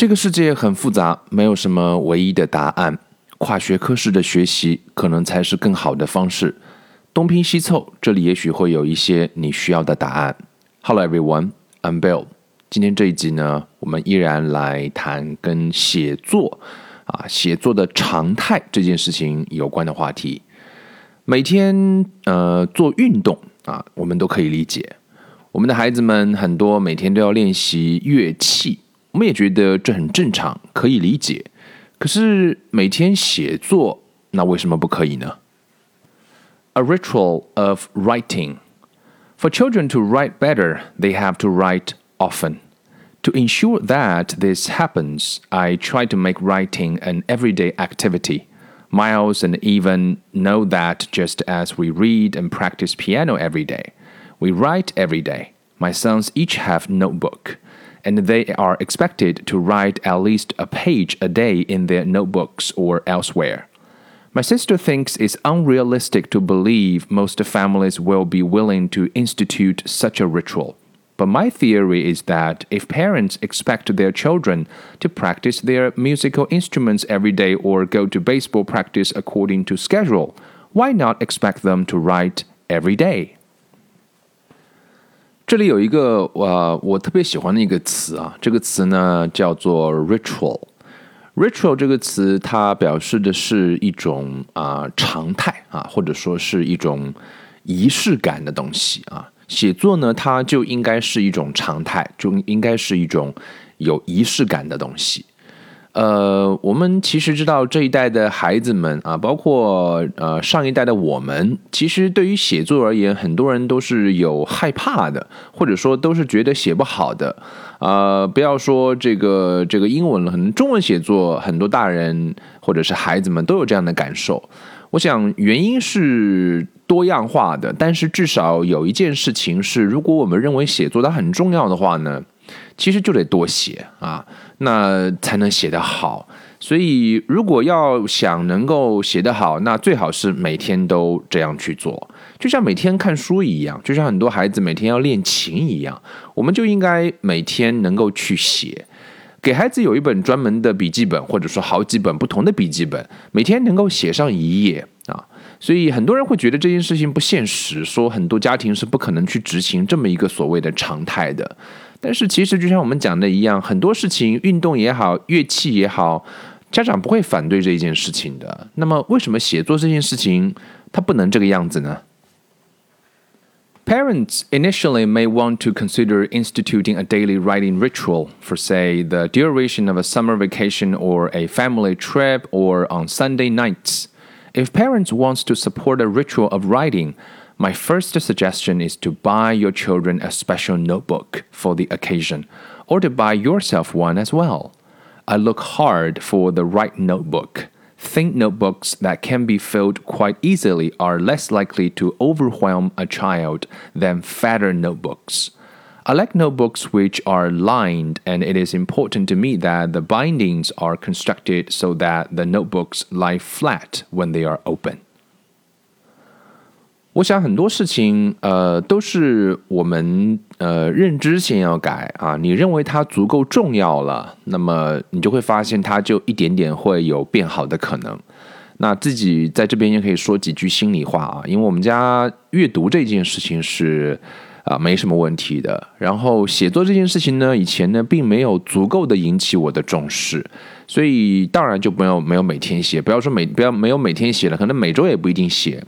这个世界很复杂，没有什么唯一的答案。跨学科式的学习可能才是更好的方式。东拼西凑，这里也许会有一些你需要的答案。Hello everyone, I'm Bill。今天这一集呢，我们依然来谈跟写作啊、写作的常态这件事情有关的话题。每天呃做运动啊，我们都可以理解。我们的孩子们很多每天都要练习乐器，我们也觉得这很正常，可以理解。可是每天写作，那为什么不可以呢？A ritual of writing. For children to write better, they have to write often. To ensure that this happens, I try to make writing an everyday activity. Miles and even know that just as we read and practice piano every day, we write every day. My sons each have notebook, and they are expected to write at least a page a day in their notebooks or elsewhere. My sister thinks it's unrealistic to believe most families will be willing to institute such a ritual. But my theory is that if parents expect their children to practice their musical instruments every day or go to baseball practice according to schedule, why not expect them to write every day? 这里有一个呃，我特别喜欢的一个词啊，这个词呢叫做 ritual。ritual 这个词，它表示的是一种啊、常态啊，或者说是一种仪式感的东西啊。写作呢，它就应该是一种常态，就应该是一种有仪式感的东西。呃，我们其实知道这一代的孩子们啊，包括呃上一代的我们，其实对于写作而言，很多人都是有害怕的，或者说都是觉得写不好的。啊、不要说这个这个英文了，可能中文写作，很多大人或者是孩子们都有这样的感受。我想原因是多样化的，但是至少有一件事情是，如果我们认为写作它很重要的话呢，其实就得多写啊，那才能写得好。所以，如果要想能够写得好，那最好是每天都这样去做，就像每天看书一样，就像很多孩子每天要练琴一样，我们就应该每天能够去写。给孩子有一本专门的笔记本，或者说好几本不同的笔记本，每天能够写上一页啊。所以很多人会觉得这件事情不现实，说很多家庭是不可能去执行这么一个所谓的常态的。但是其实就像我们讲的一样，很多事情，运动也好，乐器也好，家长不会反对这一件事情的。那么为什么写作这件事情它不能这个样子呢？Parents initially may want to consider instituting a daily writing ritual for, say, the duration of a summer vacation or a family trip or on Sunday nights. If parents want to support a ritual of writing, my first suggestion is to buy your children a special notebook for the occasion, or to buy yourself one as well. I look hard for the right notebook. Thin notebooks that can be filled quite easily are less likely to overwhelm a child than fatter notebooks. I like notebooks which are lined, and it is important to me that the bindings are constructed so that the notebooks lie flat when they are open. 我想很多事情，呃，都是我们呃认知先要改啊。你认为它足够重要了，那么你就会发现它就一点点会有变好的可能。那自己在这边也可以说几句心里话啊，因为我们家阅读这件事情是啊、没什么问题的。然后写作这件事情呢，以前呢并没有足够的引起我的重视，所以当然就没有没有每天写。不要说每不要没有每天写了，可能每周也不一定写。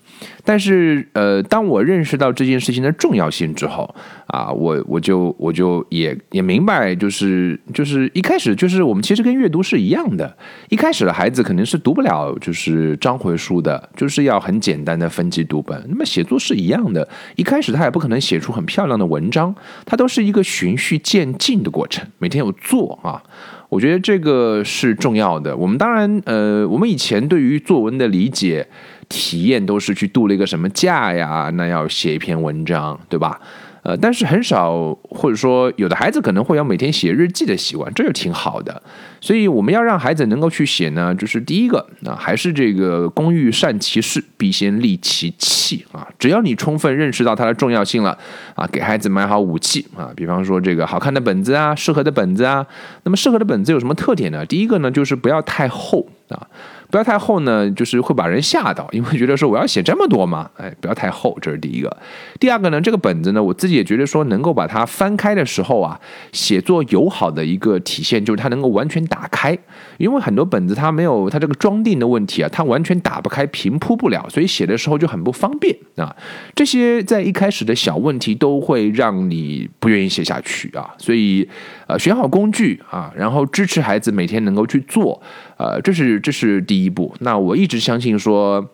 但是呃，当我认识到这件事情的重要性之后啊，我我就我就也也明白，就是就是一开始就是我们其实跟阅读是一样的，一开始的孩子肯定是读不了就是章回书的，就是要很简单的分级读本。那么写作是一样的，一开始他也不可能写出很漂亮的文章，它都是一个循序渐进的过程，每天有做啊。我觉得这个是重要的。我们当然，呃，我们以前对于作文的理解、体验都是去度了一个什么假呀，那要写一篇文章，对吧？呃，但是很少，或者说有的孩子可能会有每天写日记的习惯，这就挺好的。所以我们要让孩子能够去写呢，就是第一个啊，还是这个工欲善其事，必先利其器啊。只要你充分认识到它的重要性了啊，给孩子买好武器啊，比方说这个好看的本子啊，适合的本子啊。那么适合的本子有什么特点呢？第一个呢，就是不要太厚啊。不要太厚呢，就是会把人吓到，因为觉得说我要写这么多吗？哎，不要太厚，这是第一个。第二个呢，这个本子呢，我自己也觉得说能够把它翻开的时候啊，写作友好的一个体现就是它能够完全打开，因为很多本子它没有它这个装订的问题啊，它完全打不开，平铺不了，所以写的时候就很不方便啊。这些在一开始的小问题都会让你不愿意写下去啊，所以呃，选好工具啊，然后支持孩子每天能够去做。呃，这是这是第步。那我一直相信说，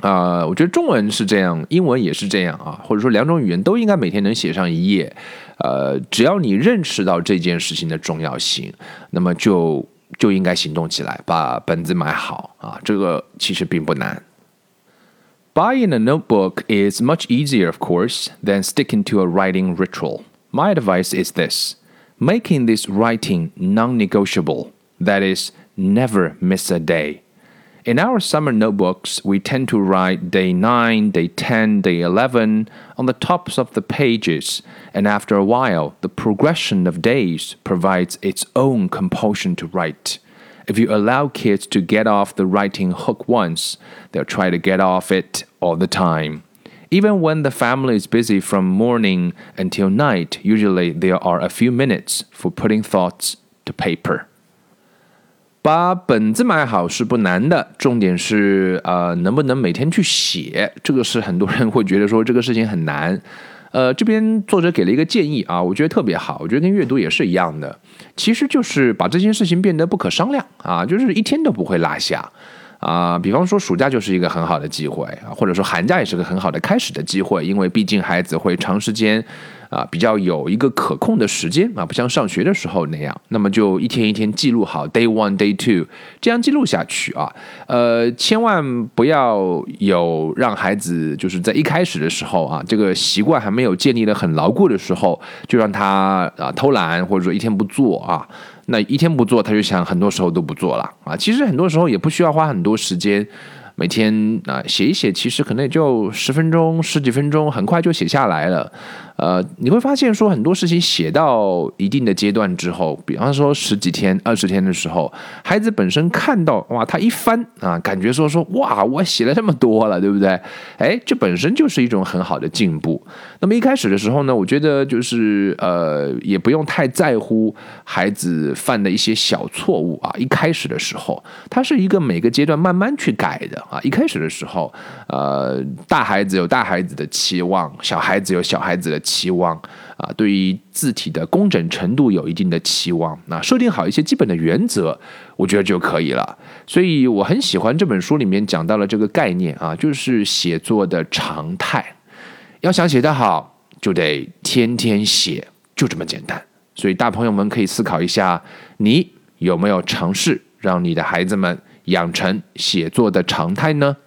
啊，我觉得中文是这样，英文也是这样啊，或者说两种语言都应该每天能写上一页。呃，只要你认识到这件事情的重要性，那么就就应该行动起来，把本子买好啊。这个其实并不难。Buying a notebook is much easier, of course, than sticking to a writing ritual. My advice is this: making this writing non-negotiable. That is. never miss a day. In our summer notebooks, we tend to write day 9, day 10, day 11 on the tops of the pages, and after a while, the progression of days provides its own compulsion to write. If you allow kids to get off the writing hook once, they'll try to get off it all the time. Even when the family is busy from morning until night, usually there are a few minutes for putting thoughts to paper. 把本子买好是不难的，重点是呃能不能每天去写，这个是很多人会觉得说这个事情很难。呃，这边作者给了一个建议啊，我觉得特别好，我觉得跟阅读也是一样的，其实就是把这件事情变得不可商量啊，就是一天都不会落下。啊，比方说暑假就是一个很好的机会啊，或者说寒假也是个很好的开始的机会，因为毕竟孩子会长时间啊，比较有一个可控的时间啊，不像上学的时候那样，那么就一天一天记录好，day one day two 这样记录下去啊，呃，千万不要有让孩子就是在一开始的时候啊，这个习惯还没有建立的很牢固的时候，就让他啊偷懒或者说一天不做啊。那一天不做，他就想很多时候都不做了啊。其实很多时候也不需要花很多时间。每天啊写一写，其实可能也就十分钟、十几分钟，很快就写下来了。呃，你会发现说很多事情写到一定的阶段之后，比方说十几天、二十天的时候，孩子本身看到哇，他一翻啊，感觉说说哇，我写了这么多了，对不对？哎，这本身就是一种很好的进步。那么一开始的时候呢，我觉得就是呃，也不用太在乎孩子犯的一些小错误啊。一开始的时候，他是一个每个阶段慢慢去改的。啊，一开始的时候，呃，大孩子有大孩子的期望，小孩子有小孩子的期望，啊，对于字体的工整程度有一定的期望，那设定好一些基本的原则，我觉得就可以了。所以我很喜欢这本书里面讲到了这个概念啊，就是写作的常态，要想写得好，就得天天写，就这么简单。所以大朋友们可以思考一下，你有没有尝试让你的孩子们？养成写作的常态呢？